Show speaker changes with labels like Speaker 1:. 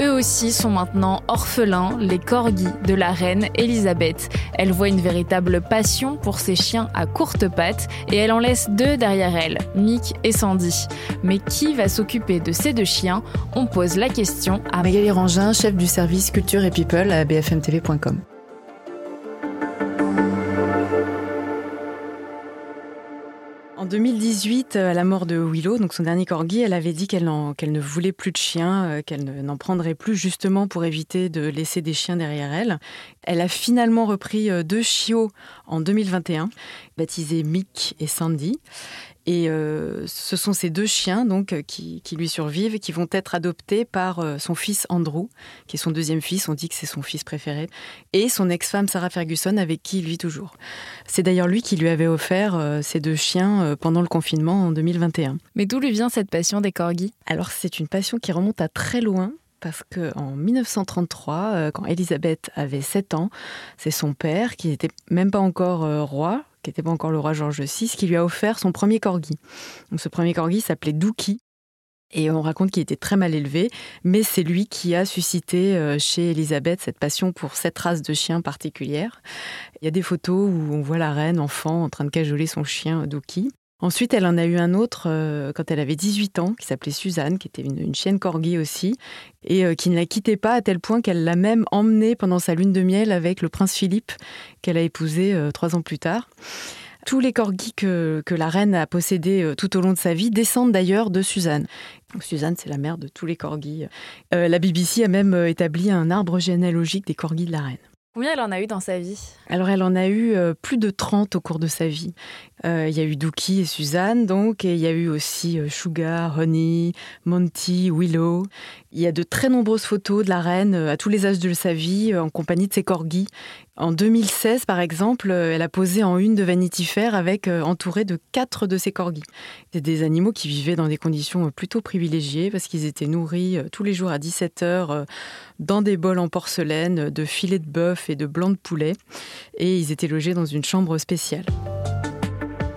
Speaker 1: Eux aussi sont maintenant orphelins, les corgis de la reine Elisabeth. Elle voit une véritable passion pour ces chiens à courtes pattes et elle en laisse deux derrière elle, Mick et Sandy. Mais qui va s'occuper de ces deux chiens? On pose la question à
Speaker 2: Magali Rangin, chef du service culture et people à bfmtv.com. En 2018, à la mort de Willow, donc son dernier corgi, elle avait dit qu'elle ne voulait plus de chiens, euh, qu'elle n'en prendrait plus justement pour éviter de laisser des chiens derrière elle. Elle a finalement repris euh, deux chiots en 2021, baptisés Mick et Sandy. Et euh, ce sont ces deux chiens donc euh, qui, lui survivent qui vont être adoptés par euh, son fils Andrew, qui est son deuxième fils. On dit que c'est son fils préféré, et son ex-femme Sarah Ferguson, avec qui il vit toujours. C'est d'ailleurs lui qui lui avait offert ces deux chiens pendant le confinement en 2021.
Speaker 1: Mais d'où lui vient cette passion des corgis?
Speaker 2: Alors c'est une passion qui remonte à très loin parce qu'en 1933, quand Elisabeth avait 7 ans, c'est son père, qui n'était même pas encore roi, qui n'était pas encore le roi George VI, qui lui a offert son premier corgi. Ce premier corgi s'appelait Dookie. Et on raconte qu'il était très mal élevé, mais c'est lui qui a suscité euh, chez Elisabeth cette passion pour cette race de chien particulière. Il y a des photos où on voit la reine enfant en train de cajoler son chien Dookie. Ensuite, elle en a eu un autre euh, quand elle avait 18 ans, qui s'appelait Suzanne, qui était une, chienne corgi aussi, et euh, qui ne la quittait pas à tel point qu'elle l'a même emmenée pendant sa lune de miel avec le prince Philippe, qu'elle a épousé euh, trois ans plus tard. Tous les corgis que, la reine a possédés tout au long de sa vie descendent d'ailleurs de Suzanne. Suzanne, c'est la mère de tous les corgis. la BBC a même établi un arbre généalogique des corgis de la reine.
Speaker 1: Combien elle en a eu dans sa vie?
Speaker 2: Alors elle en a eu euh, plus de 30 au cours de sa vie. Euh, il y a eu Dookie et Suzanne, donc, et il y a eu aussi euh, Sugar, Honey, Monty, Willow. Il y a de très nombreuses photos de la reine à tous les âges de sa vie, en compagnie de ses corgis. En 2016, par exemple, elle a posé en une de Vanity Fair avec entourée de quatre de ses corgis. C'est des animaux qui vivaient dans des conditions plutôt privilégiées parce qu'ils étaient nourris tous les jours à 17 heures dans des bols en porcelaine de filets de bœuf et de blancs de poulet et ils étaient logés dans une chambre spéciale.